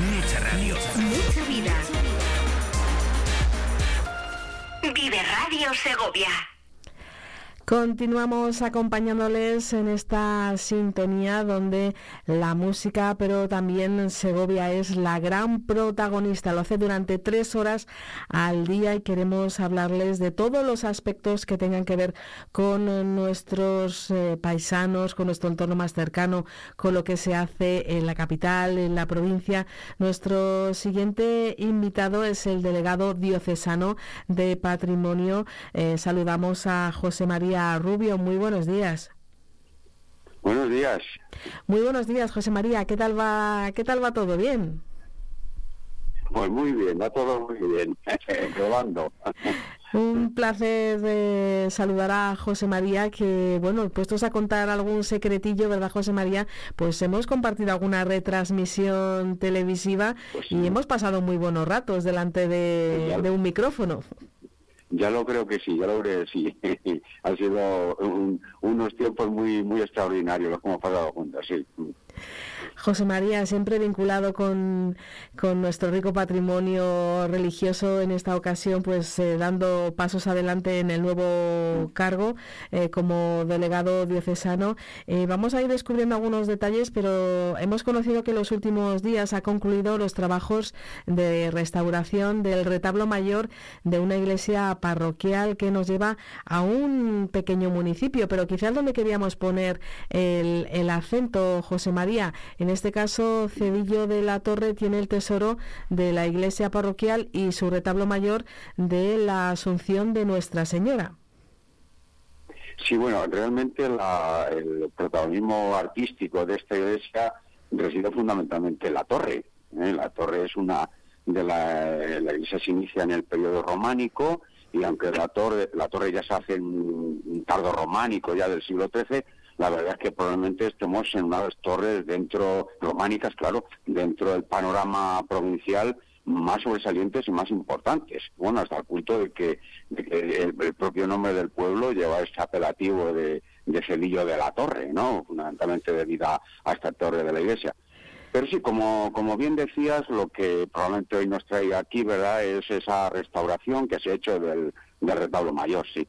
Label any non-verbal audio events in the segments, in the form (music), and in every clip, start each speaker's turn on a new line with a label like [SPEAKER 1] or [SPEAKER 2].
[SPEAKER 1] Mucha radio.
[SPEAKER 2] Mucha vida. Vive Radio Segovia.
[SPEAKER 3] Continuamos acompañándoles en esta sintonía donde la música, pero también Segovia es la gran protagonista. Lo hace durante tres horas al día y queremos hablarles de todos los aspectos que tengan que ver con nuestros eh, paisanos, con nuestro entorno más cercano, con lo que se hace en la capital, en la provincia. Nuestro siguiente invitado es el delegado diocesano de Patrimonio. Eh, saludamos a José María Rubio, muy buenos días.
[SPEAKER 4] Buenos días.
[SPEAKER 3] Muy buenos días, José María. ¿Qué tal va, qué tal va todo? ¿Bien?
[SPEAKER 4] Pues muy bien, va todo muy bien. (laughs) Probando. (laughs)
[SPEAKER 3] Un placer de saludar a José María, que bueno, puestos a contar algún secretillo, ¿verdad, José María? Pues hemos compartido alguna retransmisión televisiva
[SPEAKER 4] Pues
[SPEAKER 3] y hemos pasado muy buenos ratos delante de,
[SPEAKER 4] Pues
[SPEAKER 3] de un micrófono.
[SPEAKER 4] Ya lo creo que sí, ya lo creo que sí. (laughs) Han sido un- unos tiempos muy muy extraordinarios los que hemos pasado juntos, sí.
[SPEAKER 3] José María, siempre vinculado con, con nuestro rico patrimonio religioso, en esta ocasión, pues eh, dando pasos adelante en el nuevo cargo eh, como delegado diocesano. Eh, vamos a ir descubriendo algunos detalles, pero hemos conocido que en los últimos días ha concluido los trabajos de restauración del retablo mayor de una iglesia parroquial que nos lleva a un pequeño municipio, pero quizás donde queríamos poner el, el acento, José María. Este caso, Cedillo de la Torre tiene el tesoro de la iglesia parroquial y su retablo mayor de la Asunción de Nuestra Señora.
[SPEAKER 4] Sí, bueno, realmente la- el protagonismo artístico de esta iglesia reside fundamentalmente en la torre. ¿eh? La torre es una de la, la iglesia se inicia en el periodo románico y aunque la torre, la torre ya se hace en un tardo románico ya del siglo XIII, la verdad es que probablemente estemos en una de las torres dentro, románicas, claro, dentro del panorama provincial más sobresalientes y más importantes. Bueno, hasta el punto de que, el, propio nombre del pueblo lleva este apelativo de, de Cedillo de la Torre, ¿no? Fundamentalmente debido a, esta torre de la iglesia. Pero sí, como, como bien decías, lo que probablemente hoy nos trae aquí, ¿verdad?, es esa restauración que se ha hecho del, del retablo mayor, sí.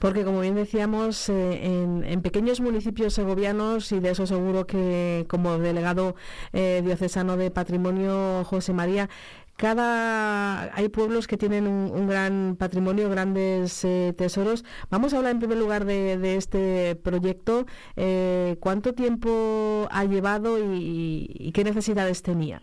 [SPEAKER 3] Porque, como bien decíamos, eh, en, en pequeños municipios segovianos, y de eso seguro que como delegado eh, diocesano de patrimonio, José María, cada hay pueblos que tienen un, gran patrimonio, grandes eh, tesoros. Vamos a hablar en primer lugar de, este proyecto. ¿Cuánto tiempo ha llevado y qué necesidades tenía?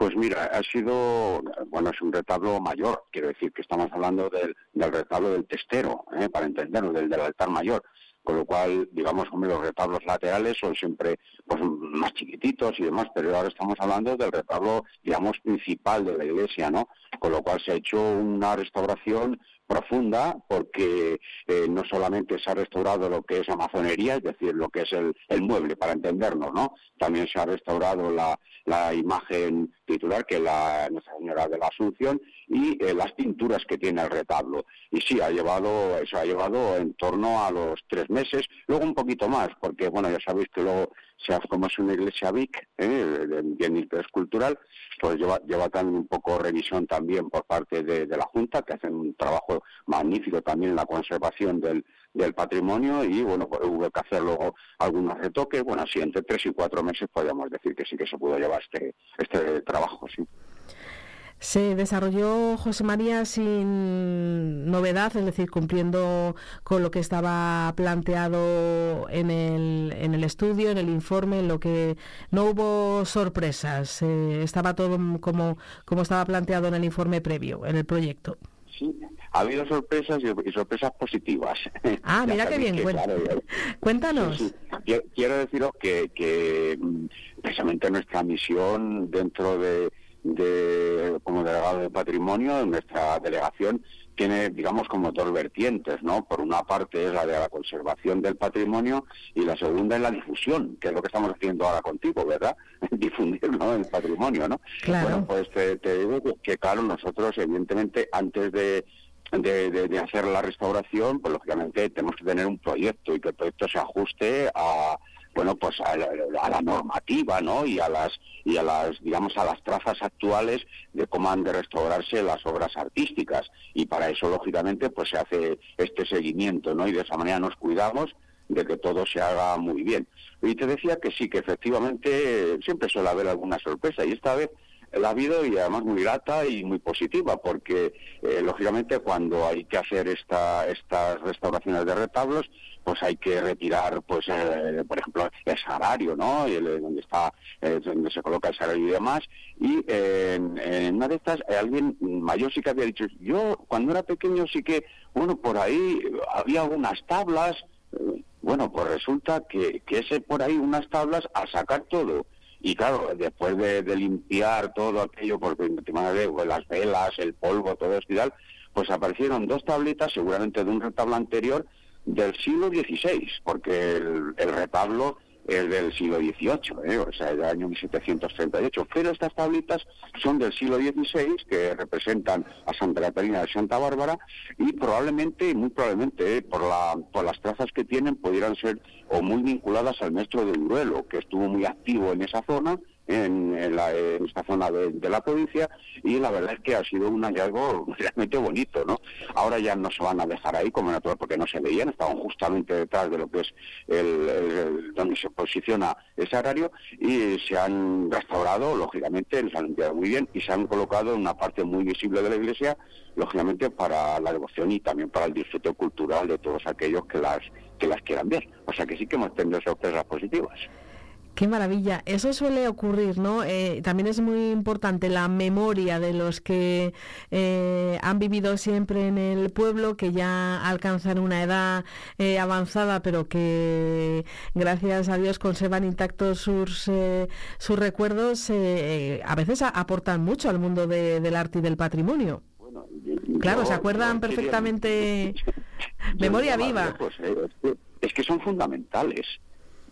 [SPEAKER 4] Pues mira, ha sido, bueno, es un retablo mayor, quiero decir que estamos hablando del, del retablo del testero, ¿eh? para entenderlo, del, altar mayor, con lo cual, digamos, hombre, los retablos laterales son siempre pues, más chiquititos y demás, pero ahora estamos hablando del retablo, digamos, principal de la iglesia, ¿no? Con lo cual se ha hecho una restauración profunda porque eh, no solamente se ha restaurado lo que es la masonería, es decir, lo que es el, el mueble, para entendernos, ¿no? También se ha restaurado la, la imagen titular, que la Nuestra Señora de la Asunción, y eh, las pinturas que tiene el retablo. Y sí, ha llevado, eso ha llevado en torno a los tres meses, luego un poquito más, porque bueno, ya sabéis que luego, se ha- como es una iglesia BIC, ¿eh? bien interés cultural, pues lleva, lleva también un poco revisión también por parte de la Junta, que hacen un trabajo magnífico también en la conservación del, del patrimonio y bueno, pues hubo que hacer luego algunos retoques, bueno, así entre tres y cuatro meses podríamos decir que sí que se pudo llevar este, este trabajo, sí.
[SPEAKER 3] Se desarrolló José María sin novedad, es decir, cumpliendo con lo que estaba planteado en el, en el estudio, en el informe, en lo que no hubo sorpresas. eh, estaba todo como, como estaba planteado en el informe previo, en el proyecto.
[SPEAKER 4] Sí, ha habido sorpresas y, sorpresas positivas. (laughs)
[SPEAKER 3] Ah, mira qué bien.
[SPEAKER 4] que, claro,
[SPEAKER 3] Cuéntanos.
[SPEAKER 4] Sí, sí. Quiero, deciros que, que mm, precisamente nuestra misión dentro de, de- como delegado de patrimonio, nuestra delegación tiene, digamos, como dos vertientes, ¿no? Por una parte es la de la conservación del patrimonio y la segunda es la difusión, que es lo que estamos haciendo ahora contigo, ¿verdad? (laughs) Difundir, ¿no? El patrimonio, ¿no?
[SPEAKER 3] Claro.
[SPEAKER 4] Bueno, pues te, te digo que, que, claro, nosotros, evidentemente, antes de, de, de- de hacer la restauración, pues lógicamente tenemos que tener un proyecto y que el proyecto se ajuste a, bueno, pues a la, normativa, ¿no? Y a las, y a las, digamos, a las trazas actuales de cómo han de restaurarse las obras artísticas. Y para eso, lógicamente, pues se hace este seguimiento, ¿no? Y de esa manera nos cuidamos de que todo se haga muy bien. Y te decía que sí, que efectivamente siempre suele haber alguna sorpresa. Y esta vez la ha habido y además muy grata y muy positiva, porque eh, lógicamente cuando hay que hacer esta, estas restauraciones de retablos, pues hay que retirar, pues eh, por ejemplo, el salario, ¿no? El, donde está, eh, donde se coloca el salario y demás. Y en, una de estas, alguien mayor sí que había dicho, yo cuando era pequeño sí que, bueno, por ahí había unas tablas. Bueno, pues resulta que, que ese por ahí unas tablas a sacar todo y claro, después de, limpiar todo aquello, porque de las velas, el polvo, todo esto y tal, pues aparecieron dos tablitas, seguramente de un retablo anterior, del siglo XVI, porque el, el retablo es del siglo XVIII, ¿eh? o sea, del año 1738. Pero estas tablitas son del siglo XVI, que representan a Santa Catarina de Santa Bárbara, y probablemente, muy probablemente, ¿eh? por, la, por las trazas que tienen, pudieran ser o muy vinculadas al maestro de Duelo, que estuvo muy activo en esa zona, en, esta zona de, la provincia y la verdad es que ha sido un hallazgo (laughs) realmente bonito, ¿no? Ahora ya no se van a dejar ahí como natural porque no se veían, estaban justamente detrás de lo que es el, donde se posiciona ese horario y se han restaurado, lógicamente, se han limpiado muy bien y se han colocado en una parte muy visible de la iglesia, lógicamente para la devoción y también para el disfrute cultural de todos aquellos que las que las quieran ver. O sea que sí que hemos tenido sorpresas positivas.
[SPEAKER 3] Qué maravilla. Eso suele ocurrir, ¿no? Eh, también es muy importante la memoria de los que eh, han vivido siempre en el pueblo, que ya alcanzan una edad eh, avanzada, pero que gracias a Dios conservan intactos sus, sus recuerdos. a veces aportan mucho al mundo del arte y del patrimonio. claro, se acuerdan perfectamente. (laughs) memoria viva.
[SPEAKER 4] Pues, es que son fundamentales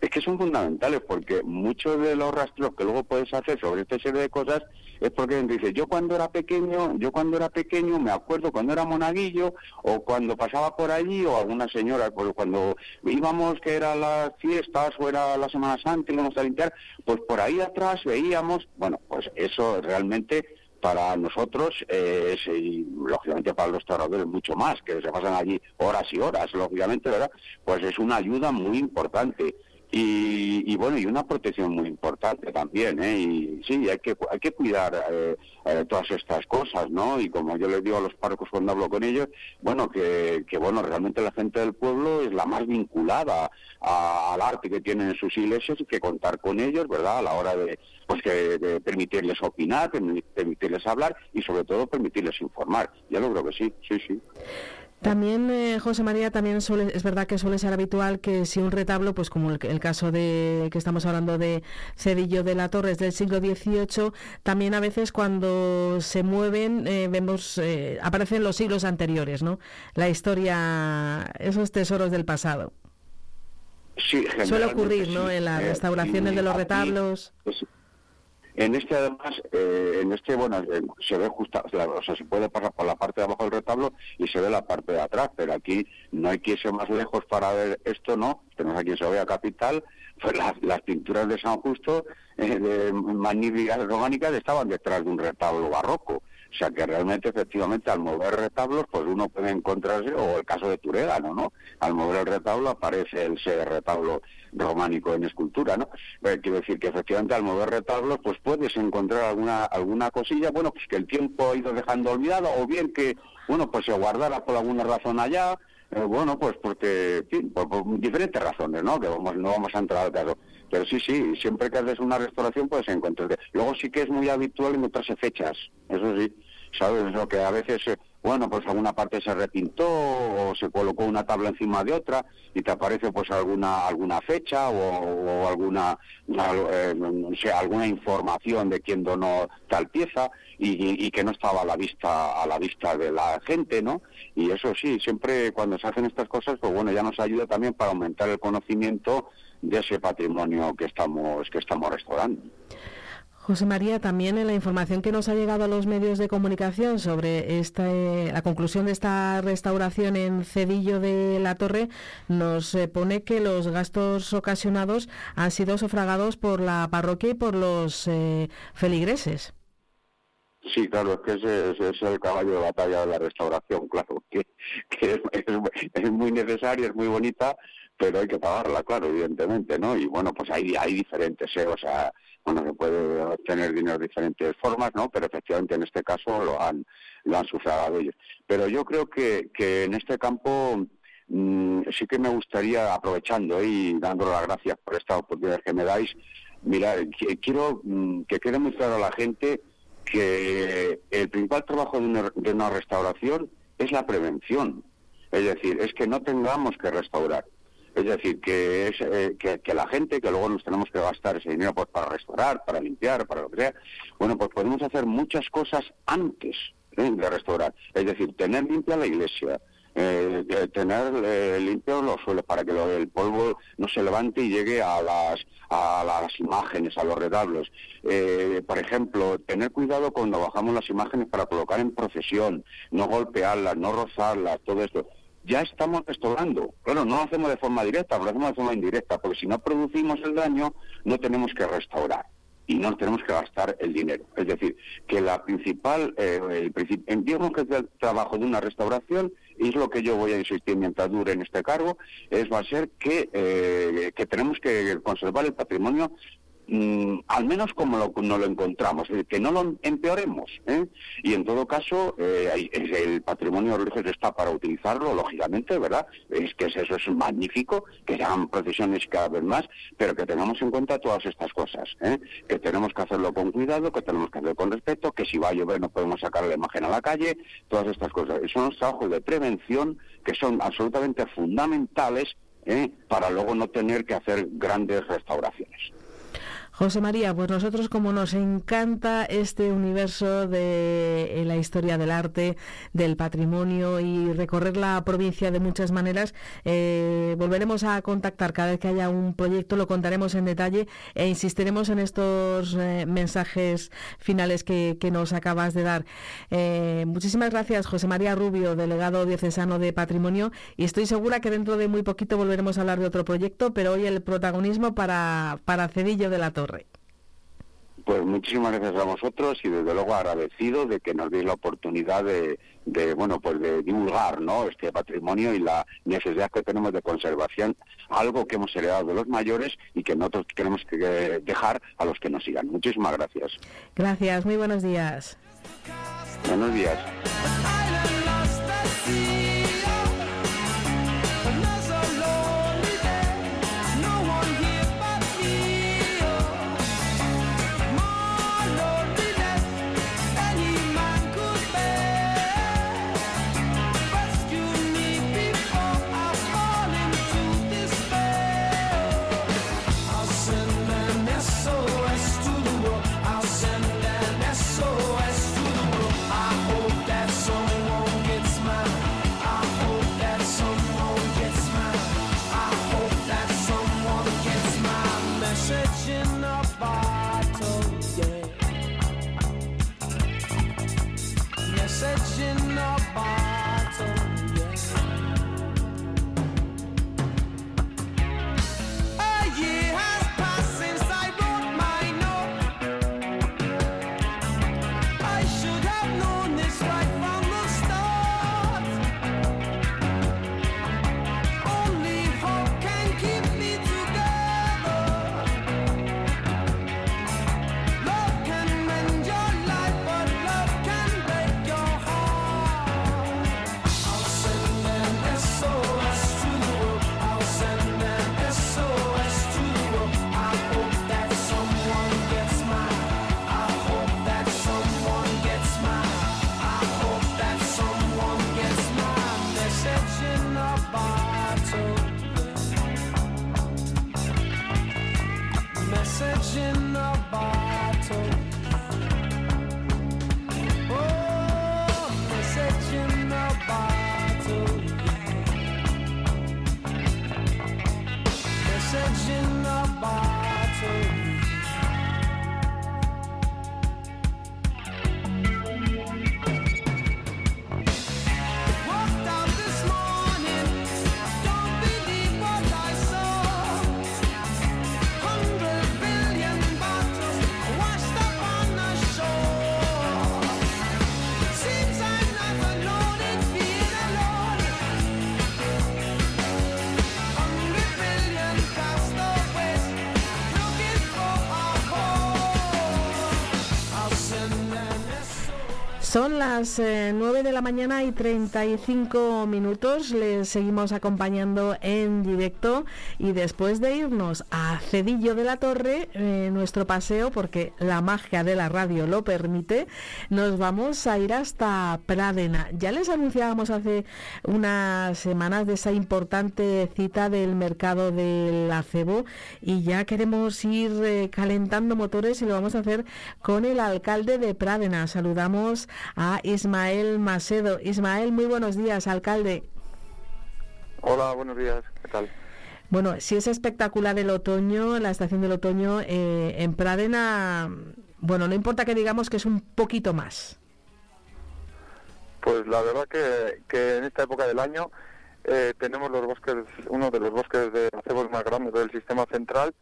[SPEAKER 4] es que son fundamentales porque muchos de los rastros que luego puedes hacer sobre esta serie de cosas es porque dice yo cuando era pequeño, yo cuando era pequeño me acuerdo cuando era monaguillo o cuando pasaba por allí o alguna señora, cuando íbamos que eran las fiestas o era la Semana Santa íbamos a limpiar, pues por ahí atrás veíamos, bueno, pues eso realmente para nosotros y lógicamente para los restauradores mucho más, que se pasan allí horas y horas, lógicamente, ¿verdad? Pues es una ayuda muy importante. Y, bueno, y una protección muy importante también, ¿eh? Y sí, hay que, hay que cuidar eh, eh, todas estas cosas, ¿no? Y como yo les digo a los párrocos cuando hablo con ellos, bueno, que, que bueno, realmente la gente del pueblo es la más vinculada al arte que tienen en sus iglesias y que contar con ellos, ¿verdad? A la hora de, pues que de permitirles opinar, permitirles hablar y sobre todo permitirles informar. Yo lo creo que sí, sí, sí.
[SPEAKER 3] También, eh, José María, también suele, es verdad que suele ser habitual que si un retablo, pues como el, caso de que estamos hablando de Cedillo de la Torre, es del siglo XVIII, también a veces cuando se mueven eh, vemos, eh, aparecen los siglos anteriores, ¿no? La historia, esos tesoros del pasado.
[SPEAKER 4] Sí,
[SPEAKER 3] Suele ocurrir, ¿no? En las restauraciones de los retablos.
[SPEAKER 4] En este además, eh, en este, bueno, eh, se ve justo, o sea, se puede pasar por la parte de abajo del retablo y se ve la parte de atrás, pero aquí no hay que irse más lejos para ver esto, ¿no? Tenemos aquí en Segovia Capital, pues las, pinturas de San Justo, eh, de magníficas románicas, estaban detrás de un retablo barroco. O sea que realmente, efectivamente, al mover retablos, pues uno puede encontrarse, o el caso de Turégano, ¿no? Al mover el retablo aparece el ser retablo románico en escultura, ¿no? Eh, quiero decir que efectivamente al mover retablos, pues puedes encontrar alguna alguna cosilla, bueno, pues que el tiempo ha ido dejando olvidado, o bien que, bueno, pues se guardara por alguna razón allá, eh, bueno, pues porque, por, diferentes razones, ¿no? Que vamos, no vamos a entrar al caso. Pero sí, sí, siempre que haces una restauración puedes encontrar. Luego sí que es muy habitual encontrarse fechas, eso sí, ¿sabes? Lo que a veces, eh, bueno, pues alguna parte se repintó o se colocó una tabla encima de otra y te aparece pues alguna alguna fecha o, alguna eh, no sé, alguna información de quién donó tal pieza y, y, que no estaba a la vista a la vista de la gente, ¿no? Y eso sí, siempre cuando se hacen estas cosas, pues bueno, ya nos ayuda también para aumentar el conocimiento de ese patrimonio que estamos que estamos restaurando.
[SPEAKER 3] José María, también en la información que nos ha llegado a los medios de comunicación sobre esta, eh, la conclusión de esta restauración en Cedillo de la Torre, nos eh, pone que los gastos ocasionados han sido sufragados por la parroquia y por los eh, feligreses.
[SPEAKER 4] Sí, claro, es que ese, es el caballo de batalla de la restauración, (laughs) claro, que, es, muy necesaria, es muy bonita, pero hay que pagarla, claro, evidentemente, ¿no? Y bueno, pues hay, hay diferentes, ¿eh? o sea, bueno, se puede obtener dinero de diferentes formas, ¿no? Pero efectivamente en este caso lo han, lo han sufragado ellos. Pero yo creo que, que en este campo mm, sí que me gustaría, aprovechando y dando las gracias por esta oportunidad que me dais, mira, quiero mm, que quede muy claro a la gente que el principal trabajo de una, de una restauración es la prevención. Es decir, es que no tengamos que restaurar es decir, que, es, eh, que, la gente, que luego nos tenemos que gastar ese dinero pues, para restaurar, para limpiar, para lo que sea, bueno, pues podemos hacer muchas cosas antes ¿eh? de restaurar. Es decir, tener limpia la iglesia, eh, tener limpios los suelos para que el polvo no se levante y llegue a las, a las imágenes, a los retablos. por ejemplo, tener cuidado cuando bajamos las imágenes para colocar en procesión, no golpearlas, no rozarlas, todo esto ya estamos restaurando. Bueno, no lo hacemos de forma directa, lo hacemos de forma indirecta, porque si no producimos el daño, no tenemos que restaurar y no tenemos que gastar el dinero. Es decir, que la principal, eh, el, digamos que el trabajo de una restauración, y es lo que yo voy a insistir mientras dure en este cargo, es va a ser que, eh, que tenemos que conservar el patrimonio Mm, al menos como lo, no lo encontramos, que no lo empeoremos. ¿eh? Y en todo caso, eh, el patrimonio religioso está para utilizarlo, lógicamente, ¿verdad? Es que eso es magnífico, que se hagan procesiones cada vez más, pero que tengamos en cuenta todas estas cosas, ¿eh? que tenemos que hacerlo con cuidado, que tenemos que hacerlo con respeto, que si va a llover no podemos sacar la imagen a la calle, todas estas cosas. Son los trabajos de prevención que son absolutamente fundamentales para luego no tener que hacer grandes restauraciones.
[SPEAKER 3] José María, pues nosotros como nos encanta este universo de la historia del arte, del patrimonio y recorrer la provincia de muchas maneras, eh, volveremos a contactar cada vez que haya un proyecto, lo contaremos en detalle e insistiremos en estos eh, mensajes finales que, nos acabas de dar. Eh, muchísimas gracias, José María Rubio, delegado diocesano de Patrimonio, y estoy segura que dentro de muy poquito volveremos a hablar de otro proyecto, pero hoy el protagonismo para, para Cedillo de la Torre.
[SPEAKER 4] Pues muchísimas gracias a vosotros y desde luego agradecido de que nos deis la oportunidad de, bueno pues de divulgar ¿no? este patrimonio y la necesidad que tenemos de conservación, algo que hemos heredado de los mayores y que nosotros queremos que dejar a los que nos sigan. Muchísimas gracias.
[SPEAKER 3] Gracias, muy buenos días.
[SPEAKER 4] Buenos días.
[SPEAKER 3] Son las 9 eh, de la mañana y 35 minutos. Les seguimos acompañando en directo y después de irnos a Cedillo de la Torre, eh, nuestro paseo, porque la magia de la radio lo permite, nos vamos a ir hasta Pradena. Ya les anunciábamos hace unas semanas de esa importante cita del mercado del acebo y ya queremos ir eh, calentando motores y lo vamos a hacer con el alcalde de Pradena. Saludamos a Ismael Macedo. Ismael, muy buenos días, alcalde.
[SPEAKER 1] Hola, buenos días, ¿qué tal?
[SPEAKER 3] Bueno, si es espectacular el otoño, la estación del otoño eh, en Pradena, bueno, no importa que digamos que es un poquito más.
[SPEAKER 1] Pues la verdad que, en esta época del año eh, tenemos los bosques, uno de los bosques de acebos más grandes del sistema central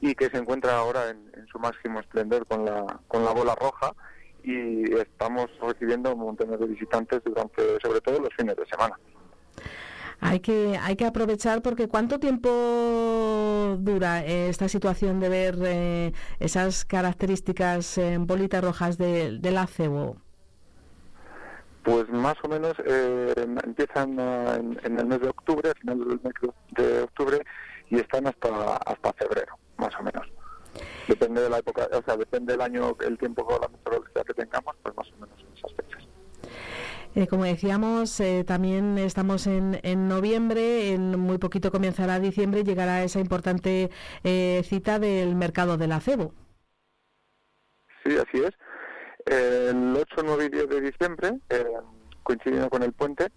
[SPEAKER 1] y que se encuentra ahora en, en su máximo esplendor con la, con la bola roja y estamos recibiendo un montón de visitantes durante, sobre todo los fines de semana.
[SPEAKER 3] Hay que, hay que aprovechar porque ¿cuánto tiempo dura eh, esta situación de ver eh, esas características en bolitas rojas del acebo?
[SPEAKER 1] Pues más o menos eh, empiezan en, el mes de octubre, a finales del mes de octubre, y están hasta, hasta febrero, más o menos. Depende de la época, o sea, depende del año, el tiempo con la meteorología que tengamos, pues más o menos en esas fechas.
[SPEAKER 3] Eh, como decíamos, eh, también estamos en, en, noviembre, en muy poquito comenzará diciembre y llegará esa importante eh, cita del mercado del acebo.
[SPEAKER 1] Sí, así es. El 8, 9 y 10 de diciembre, coincidiendo con el puente,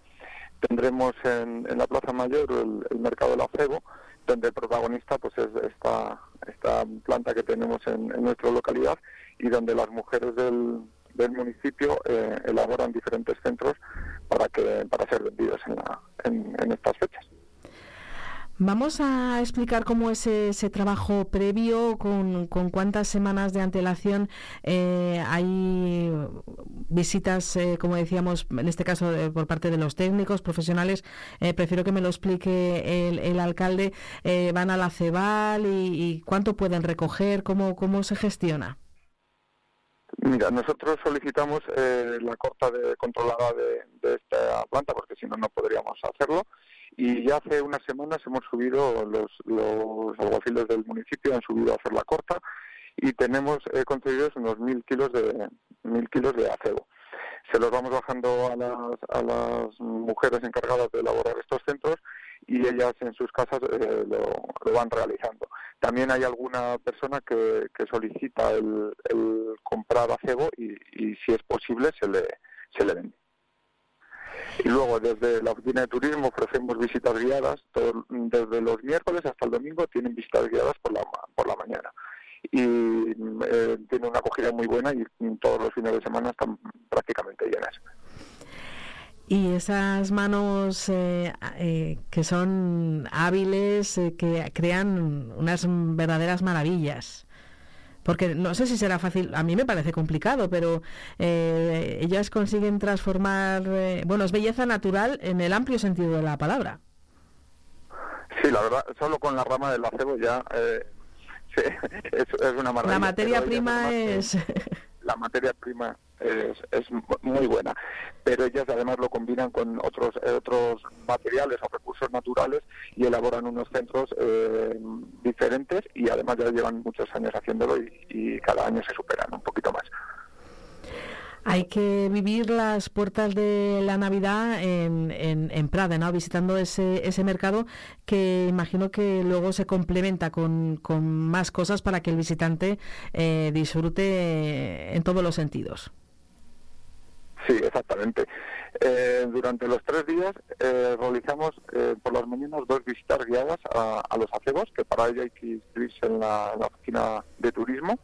[SPEAKER 1] tendremos en, en la Plaza Mayor el, el mercado del acebo donde el protagonista pues es esta, esta planta que tenemos en, nuestra localidad y donde las mujeres del, del municipio eh, elaboran diferentes centros para que para ser vendidos en, la, en estas fechas.
[SPEAKER 3] Vamos a explicar cómo es ese trabajo previo, con, cuántas semanas de antelación eh, hay visitas, eh, como decíamos, en este caso eh, por parte de los técnicos, profesionales. prefiero que me lo explique el, alcalde. van a la CEBAL y, cuánto pueden recoger, cómo, cómo se gestiona.
[SPEAKER 1] Mira, nosotros solicitamos la corta de, controlada de, de, esta planta porque si no, no podríamos hacerlo y ya hace unas semanas hemos subido los, los alguaciles del municipio han subido a hacer la corta y tenemos eh, unos mil kilos de mil kilos de acebo se los vamos bajando a las, a las mujeres encargadas de elaborar estos centros y ellas en sus casas eh, lo, van realizando. También hay alguna persona que, que solicita el, el comprar acebo y, y, si es posible se le, se le vende. Y luego desde la oficina de turismo ofrecemos visitas guiadas, desde los miércoles hasta el domingo tienen visitas guiadas por la, por la mañana. Y eh, tiene una acogida muy buena y todos los fines de semana están prácticamente llenas.
[SPEAKER 3] Y esas manos eh, eh, que son hábiles, que crean unas verdaderas maravillas porque no sé si será fácil, a mí me parece complicado, pero eh, ellas consiguen transformar, eh, bueno, es belleza natural en el amplio sentido de la palabra.
[SPEAKER 1] Sí, la verdad, solo con la rama del acebo ya eh, (laughs) es, una maravilla.
[SPEAKER 3] La materia prima es...
[SPEAKER 1] la materia prima es, muy buena, pero ellas además lo combinan con otros otros materiales o recursos naturales y elaboran unos centros eh, diferentes y además ya llevan muchos años haciéndolo y, cada año se superan un poquito más.
[SPEAKER 3] Hay que vivir las puertas de la Navidad en, en, Prada, ¿no? visitando ese, ese mercado que imagino que luego se complementa con, con más cosas para que el visitante eh, disfrute en todos los sentidos.
[SPEAKER 1] Sí, exactamente. Eh, durante los tres días eh, realizamos eh, por las mañanas dos visitas guiadas a, los acebos, que para ello hay que inscribirse en la, oficina de turismo.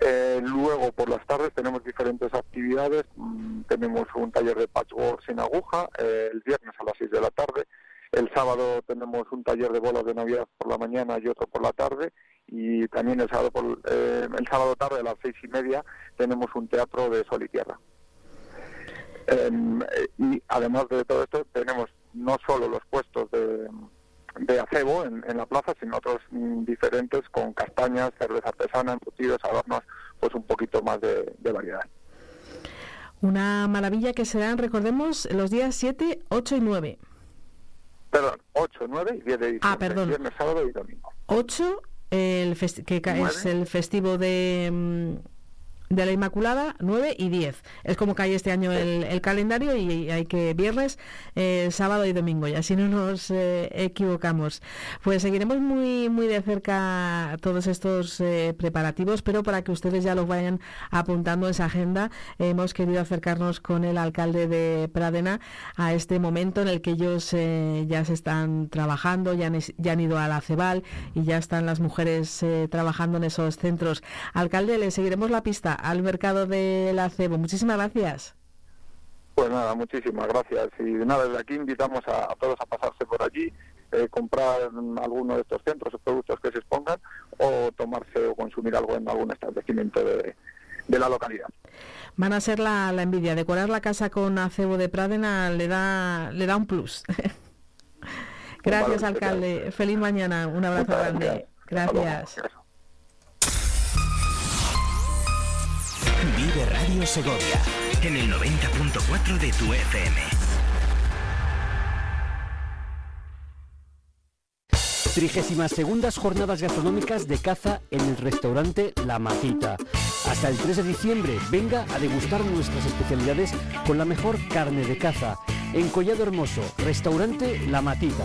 [SPEAKER 1] luego, por las tardes, tenemos diferentes actividades. Mm, tenemos un taller de patchwork sin aguja, el viernes a las seis de la tarde. El sábado tenemos un taller de bolas de Navidad por la mañana y otro por la tarde. Y también el sábado, por, el sábado tarde a las seis y media tenemos un teatro de sol y tierra. Em, y además de todo esto, tenemos no solo los puestos de, de acebo en, la plaza, sino otros mm, diferentes con castañas, cerveza artesana, embutidos, adornos, pues un poquito más de, variedad.
[SPEAKER 3] Una maravilla que serán, recordemos, los días 7, 8 y 9.
[SPEAKER 1] Perdón, 8, 9 y 10 de diciembre.
[SPEAKER 3] Ah, perdón.
[SPEAKER 1] Viernes, sábado y domingo.
[SPEAKER 3] 8, el que es el festivo de... De la Inmaculada 9 y 10. Es como cae este año el, calendario y hay que viernes, eh, sábado y domingo, y así no nos eh, equivocamos. Pues seguiremos muy, muy de cerca todos estos eh, preparativos, pero para que ustedes ya los vayan apuntando en esa agenda, hemos querido acercarnos con el alcalde de Pradena a este momento en el que ellos ya se están trabajando, ya han, ya han ido a la CEBAL y ya están las mujeres trabajando en esos centros. Alcalde, le seguiremos la pista al mercado del acebo. Muchísimas gracias.
[SPEAKER 1] Pues nada, muchísimas gracias. Y nada, desde aquí invitamos a, todos a pasarse por allí, eh, comprar alguno de estos centros o productos que se expongan o tomarse o consumir algo en algún establecimiento de, la localidad.
[SPEAKER 3] Van a ser la, envidia. Decorar la casa con acebo de Pradena le da, le da un plus. (laughs) gracias, alcalde. Feliz mañana. Un abrazo grande. gracias.
[SPEAKER 5] Vive Radio Segovia en el 90.4 de tu FM.
[SPEAKER 6] Trigésimas segundas jornadas gastronómicas de caza en el restaurante La Matita. Hasta el 3 de diciembre, venga a degustar nuestras especialidades con la mejor carne de caza. En Collado Hermoso, restaurante La Matita.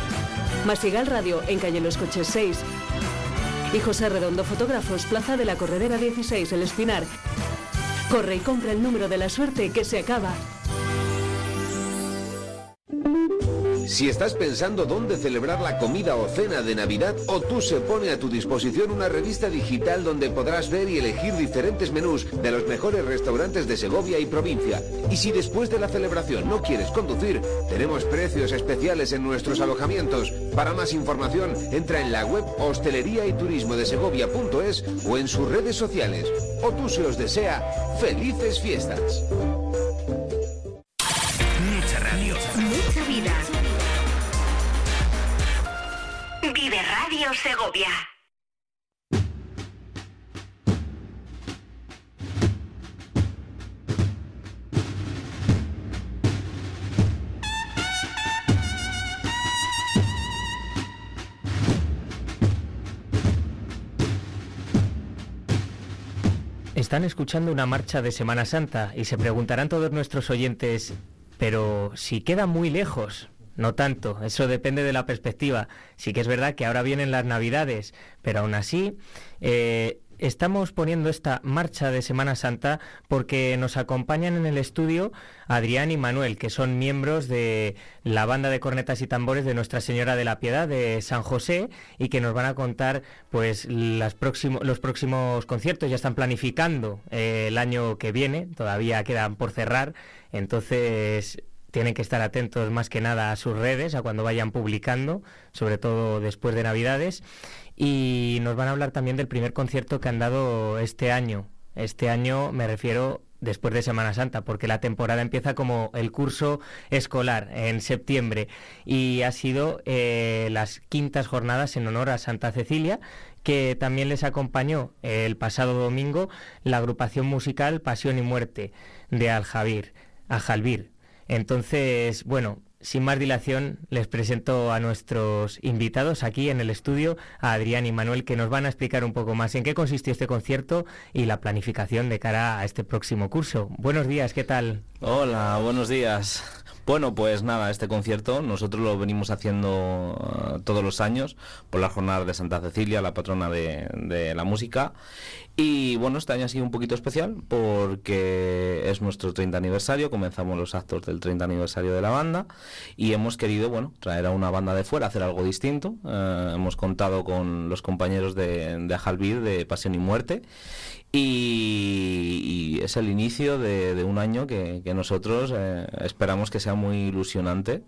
[SPEAKER 7] Masigal Radio en calle Los Coches 6. Y José Redondo Fotógrafos, Plaza de la Corredera 16, El Espinar. Corre y compra el número de la suerte que se acaba.
[SPEAKER 8] Si estás pensando dónde celebrar la comida o cena de Navidad, O se pone a tu disposición una revista digital donde podrás ver y elegir diferentes menús de los mejores restaurantes de Segovia y provincia. Y si después de la celebración no quieres conducir, tenemos precios especiales en nuestros alojamientos. Para más información, entra en la web hostelería y turismo de Segovia.es o en sus redes sociales. O se os desea felices fiestas.
[SPEAKER 2] Segovia.
[SPEAKER 9] Están escuchando una marcha de Semana Santa y se preguntarán todos nuestros oyentes, pero si queda muy lejos, no tanto, eso depende de la perspectiva. Sí que es verdad que ahora vienen las Navidades, pero aún así eh, estamos poniendo esta marcha de Semana Santa porque nos acompañan en el estudio Adrián y Manuel, que son miembros de la banda de cornetas y tambores de Nuestra Señora de la Piedad de San José y que nos van a contar pues los próximos conciertos. Ya están planificando eh, el año que viene, todavía quedan por cerrar. Entonces tienen que estar atentos más que nada a sus redes, a cuando vayan publicando, sobre todo después de Navidades. Y nos van a hablar también del primer concierto que han dado este año. Este año me refiero después de Semana Santa, porque la temporada empieza como el curso escolar en septiembre y ha sido eh, las quintas jornadas en honor a Santa Cecilia, que también les acompañó el pasado domingo la agrupación musical Pasión y Muerte de Aljavir. Entonces, bueno, sin más dilación, les presento a nuestros invitados aquí en el estudio, a Adrián y Manuel, que nos van a explicar un poco más en qué consistió este concierto y la planificación de cara a este próximo curso. Buenos días, ¿qué tal?
[SPEAKER 10] Hola, buenos días. Bueno, pues nada, este concierto nosotros lo venimos haciendo eh, todos los años por la jornada de Santa Cecilia, la patrona de, la música. Y bueno, este año ha sido un poquito especial porque es nuestro 30 aniversario, comenzamos los actos del 30 aniversario de la banda y hemos querido, bueno, traer a una banda de fuera, hacer algo distinto. Eh, hemos contado con los compañeros de, de Ajalbir de Pasión y Muerte y, es el inicio de, un año que, nosotros eh, esperamos que sea muy ilusionante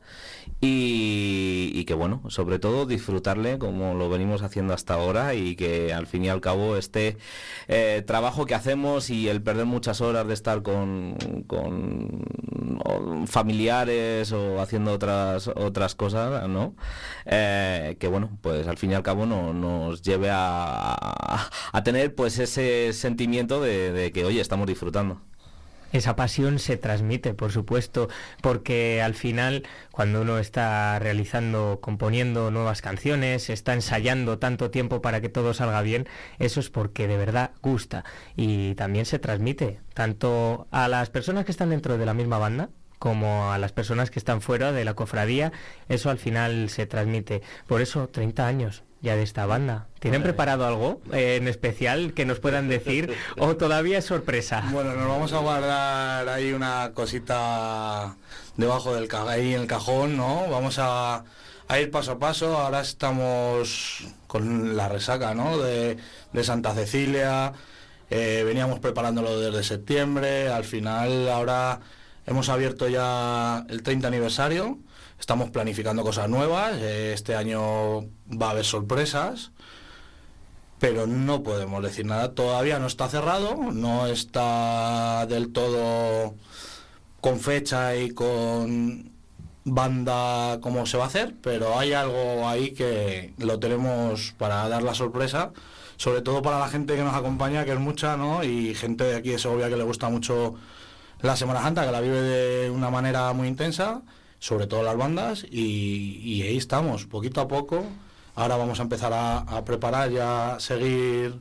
[SPEAKER 10] y, que bueno, sobre todo disfrutarle como lo venimos haciendo hasta ahora y que al fin y al cabo este eh, trabajo que hacemos y el perder muchas horas de estar con, familiares o haciendo otras otras cosas, ¿no? Eh, que bueno, pues al fin y al cabo no, nos lleve a, a tener pues ese sentimiento de, que, oye, estamos disfrutando
[SPEAKER 9] esa pasión se transmite, por supuesto, porque al final, cuando uno está realizando, componiendo nuevas canciones, está ensayando tanto tiempo para que todo salga bien, eso es porque de verdad gusta. Y también se transmite, tanto a las personas que están dentro de la misma banda, como a las personas que están fuera de la cofradía, eso al final se transmite. Por eso, 30 años, ya de esta banda. ¿Tienen preparado algo eh, en especial que nos puedan decir o todavía es sorpresa?
[SPEAKER 11] Bueno, nos vamos a guardar ahí una cosita debajo del ahí en el cajón, ¿no? Vamos a, ir paso a paso. Ahora estamos con la resaca, ¿no? De, Santa Cecilia. Eh, veníamos preparándolo desde septiembre. Al final ahora hemos abierto ya el 30 aniversario Estamos planificando cosas nuevas, eh, este año va a haber sorpresas, pero no podemos decir nada. Todavía no está cerrado, no está del todo con fecha y con banda cómo se va a hacer, pero hay algo ahí que lo tenemos para dar la sorpresa, sobre todo para la gente que nos acompaña, que es mucha, ¿no? Y gente de aquí de Segovia que le gusta mucho la Semana Santa, que la vive de una manera muy intensa sobre todo las bandas, y, ahí estamos, poquito a poco. Ahora vamos a empezar a, a preparar ya, seguir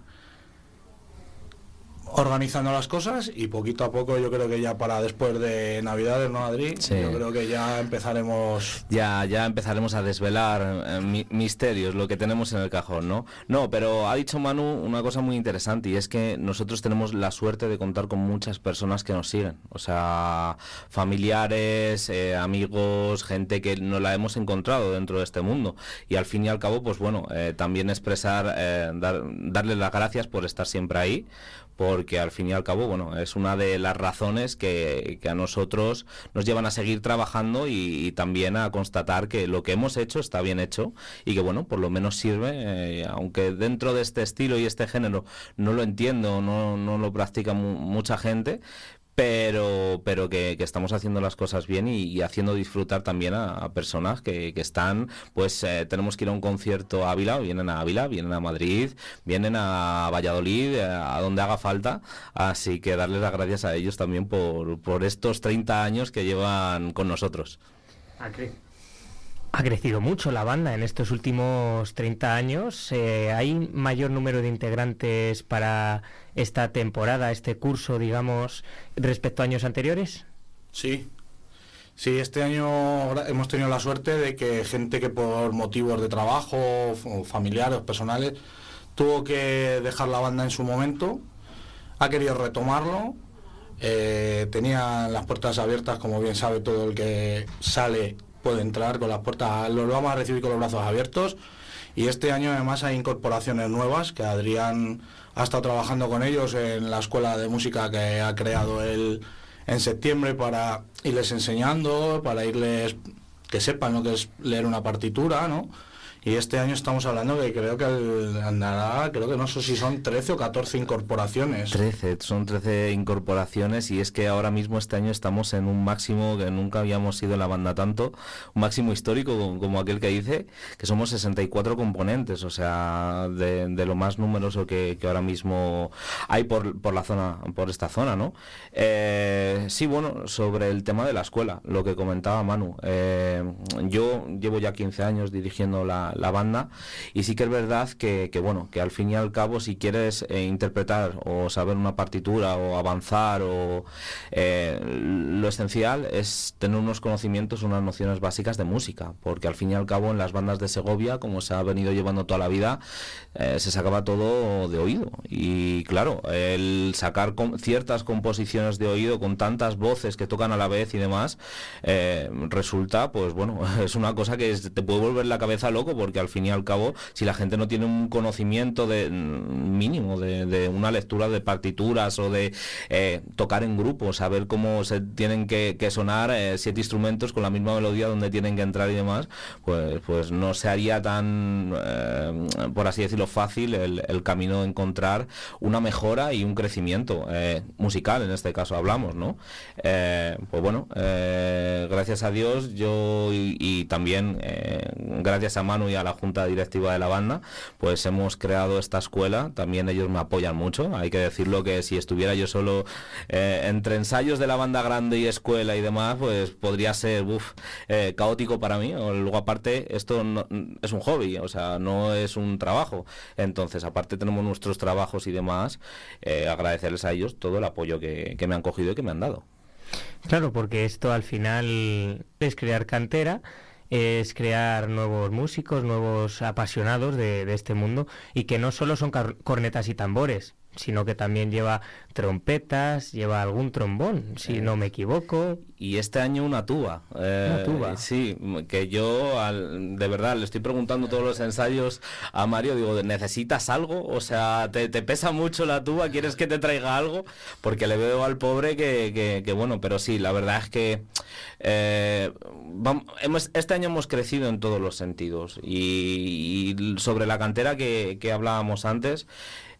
[SPEAKER 11] organizando las cosas y poquito a poco yo creo que ya para después de Navidades, ¿no, Adri? Yo creo que ya empezaremos...
[SPEAKER 10] Ya, ya empezaremos a desvelar eh, misterios, lo que tenemos en el cajón, ¿no? No, pero ha dicho Manu una cosa muy interesante y es que nosotros tenemos la suerte de contar con muchas personas que nos siguen, o sea, familiares, eh, amigos, gente que no la hemos encontrado dentro de este mundo y al fin y al cabo, pues bueno, eh, también expresar, dar, darles las gracias por estar siempre ahí, porque al fin y al cabo, bueno, es una de las razones que, a nosotros nos llevan a seguir trabajando y, también a constatar que lo que hemos hecho está bien hecho y que, bueno, por lo menos sirve, eh, aunque dentro de este estilo y este género no lo entiendo, no, no lo practica mucha gente, pero, pero que, estamos haciendo las cosas bien y, haciendo disfrutar también a, personas que, están, pues eh, tenemos que ir a un concierto a Ávila, vienen a Ávila, vienen a Madrid, vienen a Valladolid, eh, a, donde haga falta, así que darles las gracias a ellos también por, por estos 30 años que llevan con nosotros.
[SPEAKER 9] Ha crecido mucho la banda en estos últimos 30 años. Eh, ¿Hay mayor número de integrantes para esta temporada, este curso, digamos, respecto a años anteriores?
[SPEAKER 11] Sí. Sí, este año hemos tenido la suerte de que gente que por motivos de trabajo, familiares, personales, tuvo que dejar la banda en su momento, ha querido retomarlo, eh, tenía las puertas abiertas, como bien sabe todo el que sale puede entrar con las puertas, los vamos a recibir con los brazos abiertos. Y este año además hay incorporaciones nuevas que Adrián ha estado trabajando con ellos en la escuela de música que ha creado él en septiembre para irles enseñando, para irles que sepan lo que es leer una partitura, ¿no? Y este año estamos hablando que creo que andará, creo que no sé si son 13 o 14 incorporaciones.
[SPEAKER 10] 13, son 13 incorporaciones y es que ahora mismo este año estamos en un máximo que nunca habíamos sido en la banda tanto, un máximo histórico como, aquel que dice, que somos 64 componentes, o sea, de, lo más numeroso que, ahora mismo hay por, por, la zona, por esta zona, ¿no? Eh, sí, bueno, sobre el tema de la escuela, lo que comentaba Manu, eh, yo llevo ya 15 años dirigiendo la la, banda. Y sí que es verdad que, bueno, que al fin y al cabo si quieres eh, interpretar o saber una partitura o avanzar o eh, lo esencial es tener unos conocimientos, unas nociones básicas de música, porque al fin y al cabo en las bandas de Segovia, como se ha venido llevando toda la vida, eh, se sacaba todo de oído. Y claro, el sacar ciertas composiciones de oído con tantas voces que tocan a la vez y demás, resulta pues bueno, (laughs) es una cosa que te puede volver la cabeza loco porque al fin y al cabo, si la gente no tiene un conocimiento de mm, mínimo de, una lectura de partituras o de eh, tocar en grupo, saber cómo se tienen que, sonar eh, siete instrumentos con la misma melodía donde tienen que entrar y demás, pues, pues no se haría tan, eh, por así decirlo, fácil el, camino de encontrar una mejora y un crecimiento musical, en este caso hablamos, ¿no? pues bueno, gracias a Dios yo y también gracias a Manu a la junta directiva de la banda, pues hemos creado esta escuela. También ellos me apoyan mucho. Hay que decirlo que si estuviera yo solo eh, entre ensayos de la banda grande y escuela y demás, pues podría ser eh, caótico para mí. Luego aparte, esto es un hobby, o sea, no es un trabajo. Entonces, aparte tenemos nuestros trabajos y demás, eh, agradecerles a ellos todo el apoyo que me han cogido y que me han dado.
[SPEAKER 9] Claro, porque esto al final es crear cantera es crear nuevos músicos, nuevos apasionados de, de este mundo y que no solo son cornetas y tambores, sino que también lleva trompetas, lleva algún trombón, si no me equivoco.
[SPEAKER 10] Y este año una tuba.
[SPEAKER 9] Eh, una tuba.
[SPEAKER 10] Sí, que yo de verdad le estoy preguntando todos los ensayos a Mario, digo, ¿necesitas algo? O sea, ¿te, pesa mucho la tuba? ¿Quieres que te traiga algo? Porque le veo al pobre que, que, bueno, pero sí, la verdad es que eh, hemos, este año hemos crecido en todos los sentidos. Y, y sobre la cantera que, que hablábamos antes,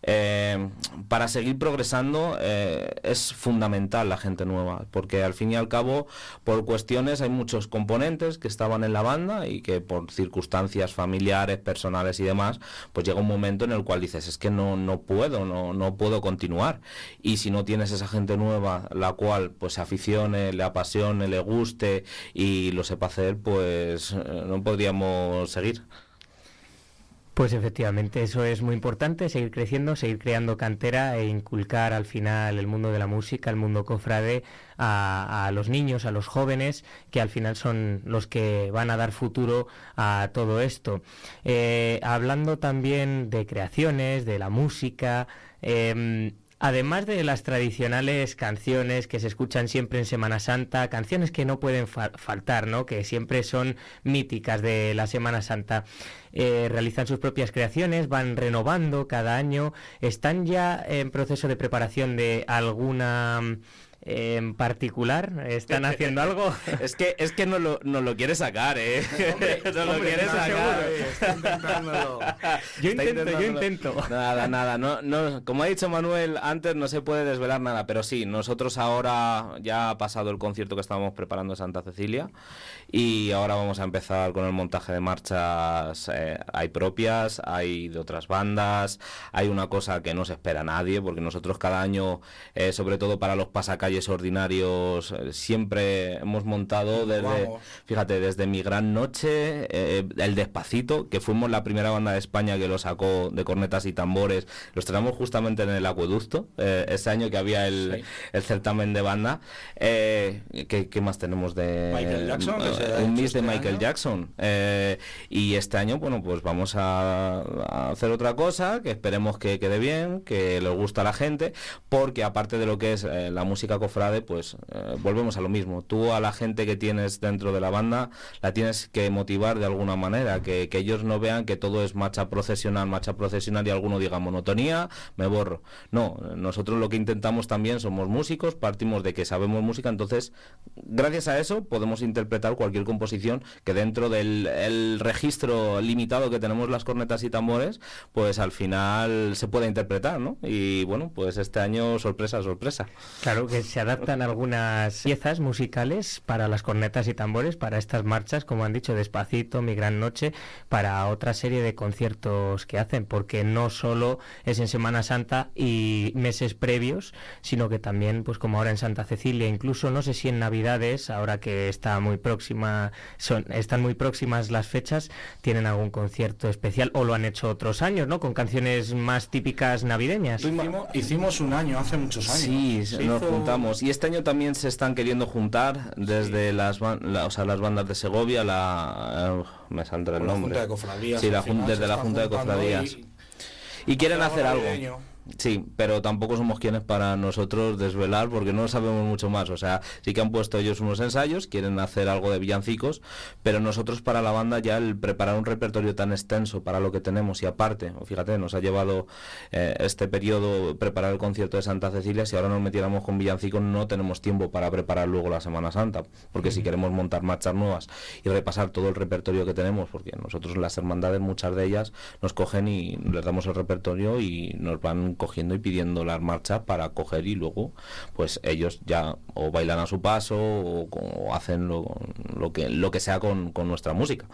[SPEAKER 10] eh, para seguir progresando eh, es fundamental la gente nueva, porque al fin y al cabo, por cuestiones, hay muchos componentes que estaban en la banda y que por circunstancias familiares, personales y demás, pues llega un momento en el cual dices, es que no, no puedo, no, no puedo continuar. Y si no tienes esa gente nueva, la cual pues se aficione, le apasione, le guste y lo sepa hacer, pues eh, no podríamos seguir.
[SPEAKER 9] Pues efectivamente, eso es muy importante, seguir creciendo, seguir creando cantera e inculcar al final el mundo de la música, el mundo cofrade a, los niños, a los jóvenes, que al final son los que van a dar futuro a todo esto. Eh, hablando también de creaciones, de la música, em, Además de las tradicionales canciones que se escuchan siempre en Semana Santa, canciones que no pueden faltar, ¿no? que siempre son míticas de la Semana Santa, eh, realizan sus propias creaciones, van renovando cada año, están ya en proceso de preparación de alguna en particular? ¿Están haciendo algo? (laughs)
[SPEAKER 10] es que es que no lo, no lo quiere sacar, ¿eh? (laughs) no lo quiere sacar.
[SPEAKER 9] yo intento, yo intento.
[SPEAKER 10] Nada, nada. No, no, como ha dicho Manuel antes, no se puede desvelar nada, pero sí, nosotros ahora ya ha pasado el concierto que estábamos preparando en Santa Cecilia y ahora vamos a empezar con el montaje de marchas. Eh, hay propias, hay de otras bandas, hay una cosa que no se espera a nadie, porque nosotros cada año, eh, sobre todo para los pasacalles, ordinarios eh, siempre hemos montado desde, fíjate, desde Mi Gran Noche, eh, El Despacito, que fuimos la primera banda de España que lo sacó de cornetas y tambores, los tenemos justamente en el acueducto, eh, ese año que había el, certamen de banda. ¿qué, más tenemos de
[SPEAKER 11] Michael Jackson?
[SPEAKER 10] un miss de este Michael Jackson. y este año, bueno, pues vamos a, a hacer otra cosa, que esperemos que quede bien, que le gusta a la gente, porque aparte de lo que es la música cofrade, pues eh, volvemos a lo mismo. Tú a la gente que tienes dentro de la banda la tienes que motivar de alguna manera, que, ellos no vean que todo es marcha procesional, marcha procesional y alguno diga monotonía, me borro. No, nosotros lo que intentamos también somos músicos, partimos de que sabemos música, entonces gracias a eso podemos interpretar cualquier composición que dentro del registro limitado que tenemos las cornetas y tambores, pues al final se pueda interpretar, ¿no? Y bueno, pues este año sorpresa, sorpresa.
[SPEAKER 9] Claro que se adaptan algunas piezas musicales para las cornetas y tambores, para estas marchas, como han dicho, Despacito, Mi Gran Noche, para otra serie de conciertos que hacen, porque no solo es en Semana Santa y meses previos, sino que también, pues como ahora en Santa Cecilia, incluso no sé si en Navidades, ahora que está muy próxima, son, están muy próximas las fechas, tienen algún concierto especial o lo han hecho otros años, ¿no? Con canciones más típicas navideñas.
[SPEAKER 11] Hicimos, un año, hace muchos años.
[SPEAKER 10] Sí, nos juntamos. Y este año también se están queriendo juntar desde las, o sea, las bandas de Segovia, la... Eh, me saldrá el nombre.
[SPEAKER 11] La Junta de Cofradías.
[SPEAKER 10] Sí, la desde la Junta de Cofradías. Y, quieren hacer algo. Sí, pero tampoco somos quienes para nosotros desvelar porque no sabemos mucho más. O sea, sí que han puesto ellos unos ensayos, quieren hacer algo de villancicos, pero nosotros para la banda ya el preparar un repertorio tan extenso para lo que tenemos y aparte, fíjate, nos ha llevado eh, este periodo preparar el concierto de Santa Cecilia, si ahora nos metiéramos con villancicos no tenemos tiempo para preparar luego la Semana Santa, porque si queremos montar marchas nuevas y repasar todo el repertorio que tenemos, porque nosotros las hermandades, muchas de ellas, nos cogen y les damos el repertorio y nos van cogiendo y pidiendo las marchas para coger y luego pues ellos ya o bailan a su paso o, hacen lo, que lo que sea con, nuestra música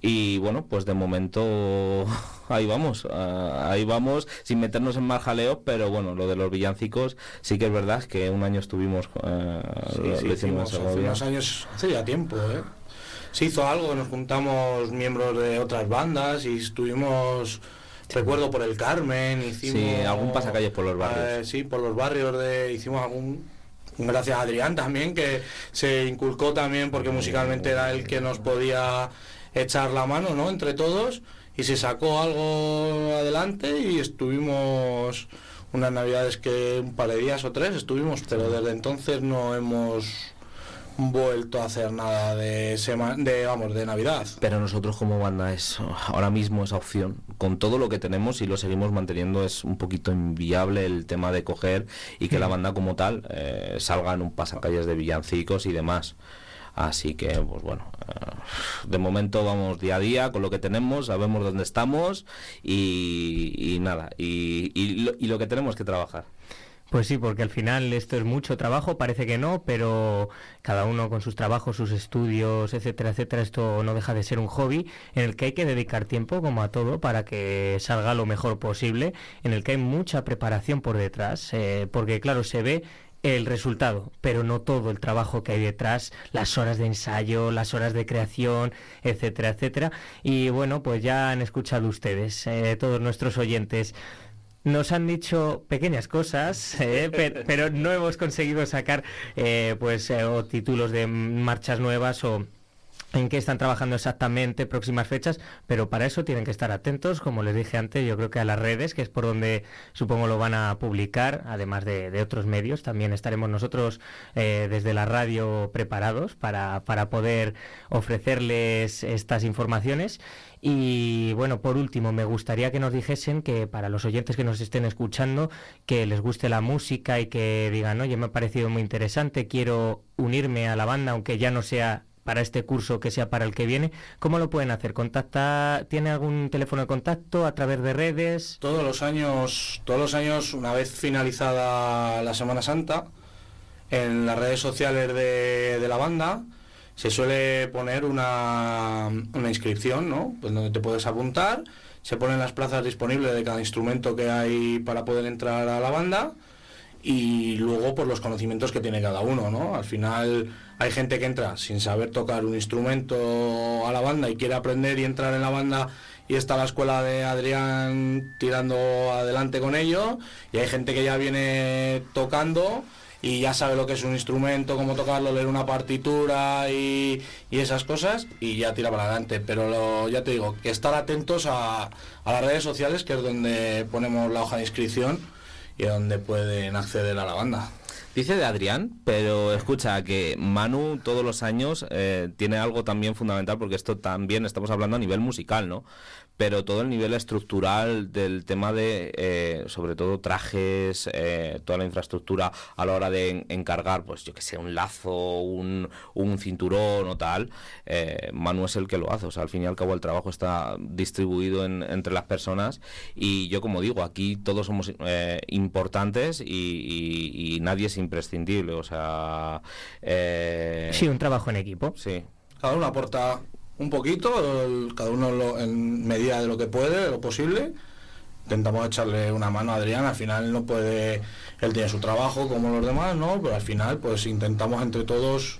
[SPEAKER 10] y bueno pues de momento (laughs) ahí vamos ah, ahí vamos sin meternos en más jaleos pero bueno lo de los villancicos sí que es verdad que un año estuvimos
[SPEAKER 11] eh, hicimos, hace unos años hace ya tiempo ¿eh? se hizo algo nos juntamos miembros de otras bandas y estuvimos Recuerdo por el Carmen, hicimos...
[SPEAKER 10] Sí, algún pasacalles por los barrios.
[SPEAKER 11] Eh, sí, por los barrios de... Hicimos algún... Gracias a Adrián también, que se inculcó también porque musicalmente era el que nos podía echar la mano, ¿no? Entre todos. Y se sacó algo adelante y estuvimos unas navidades que un par de días o tres estuvimos, pero desde entonces no hemos vuelto a hacer nada de de vamos de Navidad.
[SPEAKER 10] Pero nosotros como banda es ahora mismo esa opción. Con todo lo que tenemos y lo seguimos manteniendo es un poquito inviable el tema de coger y que la banda como tal eh, salga en un pasacalles de villancicos y demás. Así que, pues bueno, eh, de momento vamos día a día con lo que tenemos, sabemos dónde estamos y, nada, y lo que tenemos que trabajar.
[SPEAKER 9] Pues sí, porque al final esto es mucho trabajo, parece que no, pero cada uno con sus trabajos, sus estudios, etcétera, etcétera, esto no deja de ser un hobby en el que hay que dedicar tiempo, como a todo, para que salga lo mejor posible, en el que hay mucha preparación por detrás, eh, porque claro, se ve el resultado, pero no todo el trabajo que hay detrás, las horas de ensayo, las horas de creación, etcétera, etcétera. Y bueno, pues ya han escuchado ustedes, eh, todos nuestros oyentes, nos han dicho pequeñas cosas, (laughs) eh, pero, no hemos conseguido sacar eh, pues eh, títulos de marchas nuevas o en qué están trabajando exactamente, próximas fechas, pero para eso tienen que estar atentos, como les dije antes, yo creo que a las redes, que es por donde supongo lo van a publicar, además de, otros medios, también estaremos nosotros eh, desde la radio preparados para, para poder ofrecerles estas informaciones. Y bueno, por último, me gustaría que nos dijesen que para los oyentes que nos estén escuchando, que les guste la música y que digan, oye, me ha parecido muy interesante, quiero unirme a la banda, aunque ya no sea para este curso que sea para el que viene, ¿cómo lo pueden hacer? ¿Contacta, ¿Tiene algún teléfono de contacto a través de redes?
[SPEAKER 11] Todos los años, todos los años, una vez finalizada la Semana Santa, en las redes sociales de, la banda se suele poner una, una inscripción, ¿no? Pues donde te puedes apuntar, se ponen las plazas disponibles de cada instrumento que hay para poder entrar a la banda y luego por los conocimientos que tiene cada uno, ¿no? Al final hay gente que entra sin saber tocar un instrumento a la banda y quiere aprender y entrar en la banda y está la escuela de Adrián tirando adelante con ello y hay gente que ya viene tocando y ya sabe lo que es un instrumento, cómo tocarlo, leer una partitura y, esas cosas y ya tira para adelante. Pero ya te digo, que estar atentos a las redes sociales, que es donde ponemos la hoja de inscripción y donde pueden acceder a la banda.
[SPEAKER 10] Dice de Adrián, pero escucha que Manu todos los años eh, tiene algo también fundamental porque esto también estamos hablando a nivel musical, ¿no? Pero todo el nivel estructural del tema de, eh, sobre todo, trajes, eh, toda la infraestructura a la hora de encargar, pues yo que sé, un lazo, un, un cinturón o tal, eh, Manu es el que lo hace. O sea, al fin y al cabo el trabajo está distribuido entre las personas y yo como digo, aquí todos somos importantes y, nadie es imprescindible, o sea... Eh,
[SPEAKER 9] sí, un trabajo en equipo.
[SPEAKER 10] Sí.
[SPEAKER 11] Cada uno aporta un poquito, cada uno en medida de lo que puede, de lo posible. Intentamos echarle una mano a Adrián, al final no puede, él tiene su trabajo como los demás, ¿no? Pero al final pues intentamos entre todos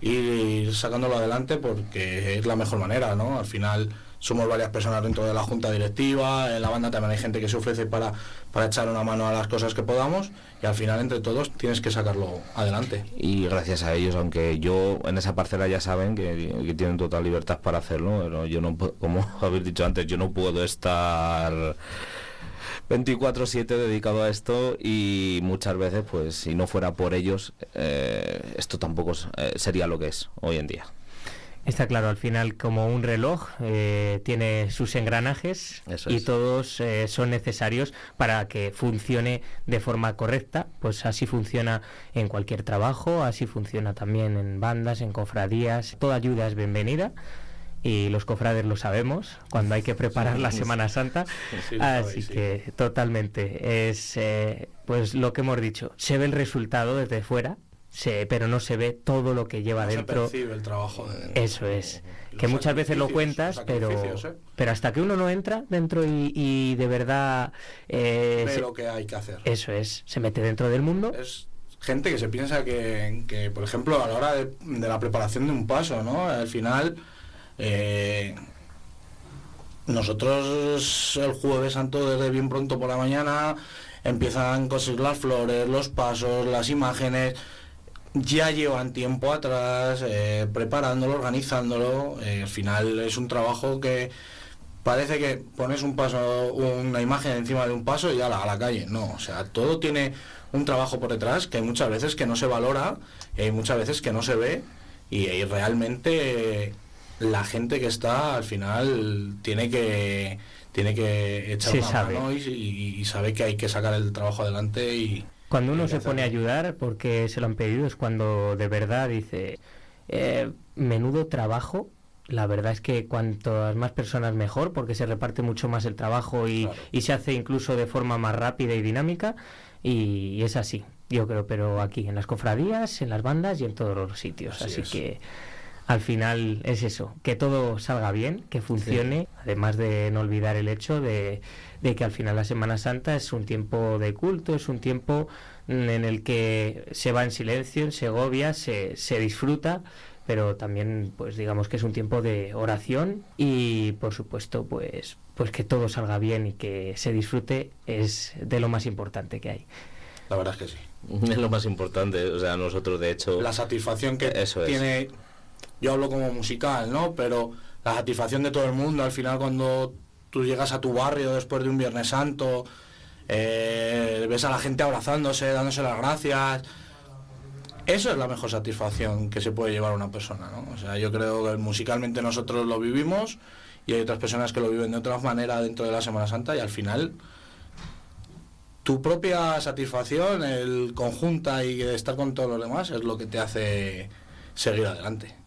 [SPEAKER 11] ir sacándolo adelante porque es la mejor manera, ¿no? Al final somos varias personas dentro de la junta directiva, en la banda también hay gente que se ofrece para, para echar una mano a las cosas que podamos y al final entre todos tienes que sacarlo adelante.
[SPEAKER 10] Y gracias a ellos, aunque yo en esa parcela ya saben que, tienen total libertad para hacerlo, yo no, como (laughs) habéis dicho antes, yo no puedo estar 24/7 dedicado a esto y muchas veces, pues si no fuera por ellos, eh, esto tampoco eh, sería lo que es hoy en día.
[SPEAKER 9] Está claro, al final como un reloj eh, tiene sus engranajes y todos eh, son necesarios para que funcione de forma correcta, pues así funciona en cualquier trabajo, así funciona también en bandas, en cofradías, toda ayuda es bienvenida y los cofrades lo sabemos cuando hay que preparar la Semana Santa, así que totalmente es eh, pues lo que hemos dicho, se ve el resultado desde fuera pero no se ve todo lo que lleva dentro.
[SPEAKER 11] el trabajo.
[SPEAKER 9] Eso es. Que muchas veces lo cuentas, pero, ¿eh? pero hasta que uno no entra dentro y, de verdad...
[SPEAKER 11] Eh, ve lo que hay que hacer.
[SPEAKER 9] Eso es, se mete dentro del mundo.
[SPEAKER 11] Es gente que se piensa que, por ejemplo, a la hora de, la preparación de un paso, ¿no? Al final... Eh, nosotros el jueves santo desde bien pronto por la mañana empiezan a conseguir las flores, los pasos, las imágenes, ya llevan tiempo atrás eh, preparándolo, organizándolo. Eh, al final es un trabajo que parece que pones un paso, una imagen encima de un paso y ya la, a la calle. No, o sea, todo tiene un trabajo por detrás que hay muchas veces que no se valora, y hay muchas veces que no se ve y, realmente la gente que está al final tiene que tiene que echar una mano y, y, sabe que hay que sacar el trabajo adelante y,
[SPEAKER 9] cuando uno se pone a ayudar porque se lo han pedido es cuando de verdad dice, eh, menudo trabajo. La verdad es que cuantas más personas mejor porque se reparte mucho más el trabajo y, se hace incluso de forma más rápida y dinámica y, es así, yo creo, pero aquí en las cofradías, en las bandas y en todos los sitios. Así, que al final es eso, que todo salga bien, que funcione, además de no olvidar el hecho de de que al final la Semana Santa es un tiempo de culto, es un tiempo en el que se va en silencio, en Segovia, se, se disfruta, pero también pues digamos que es un tiempo de oración y por supuesto pues pues que todo salga bien y que se disfrute es de lo más importante que hay.
[SPEAKER 11] La verdad es que sí. (laughs)
[SPEAKER 10] Es lo más importante, o sea, nosotros de hecho...
[SPEAKER 11] La satisfacción que Eso tiene, yo hablo como musical, ¿no? Pero la satisfacción de todo el mundo al final cuando tú llegas a tu barrio después de un Viernes Santo, eh, ves a la gente abrazándose, dándose las gracias. Eso es la mejor satisfacción que se puede llevar una persona, ¿no? O sea, yo creo que musicalmente nosotros lo vivimos y hay otras personas que lo viven de otra manera dentro de la Semana Santa y al final tu propia satisfacción, el conjunta y estar con todos los demás es lo que te hace seguir adelante.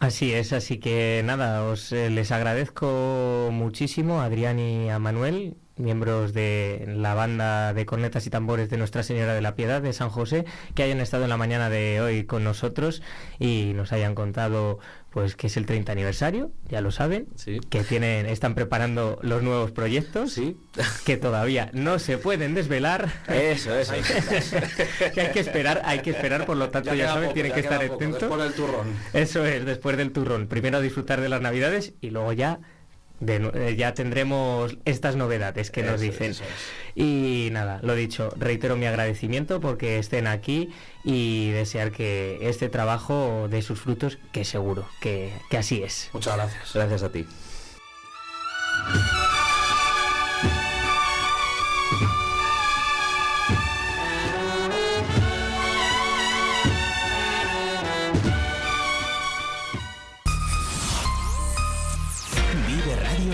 [SPEAKER 9] Así es, así que nada, os eh, les agradezco muchísimo a Adrián y a Manuel, miembros de la banda de cornetas y tambores de Nuestra Señora de la Piedad de San José, que hayan estado en la mañana de hoy con nosotros y nos hayan contado pues que es el 30 aniversario, ya lo saben, que tienen, están preparando los nuevos proyectos, que todavía no se pueden desvelar.
[SPEAKER 10] Eso, eso. (laughs)
[SPEAKER 9] que hay que esperar, hay que esperar, por lo tanto ya, saben, tienen que estar atentos.
[SPEAKER 11] Después del turrón.
[SPEAKER 9] Eso es, después del turrón. Primero disfrutar de las navidades y luego ya eh, ya tendremos estas novedades que nos dicen. Y nada, lo dicho, reitero mi agradecimiento porque estén aquí y desear que este trabajo dé sus frutos, que seguro que, que así es.
[SPEAKER 11] Muchas gracias.
[SPEAKER 10] Gracias a ti.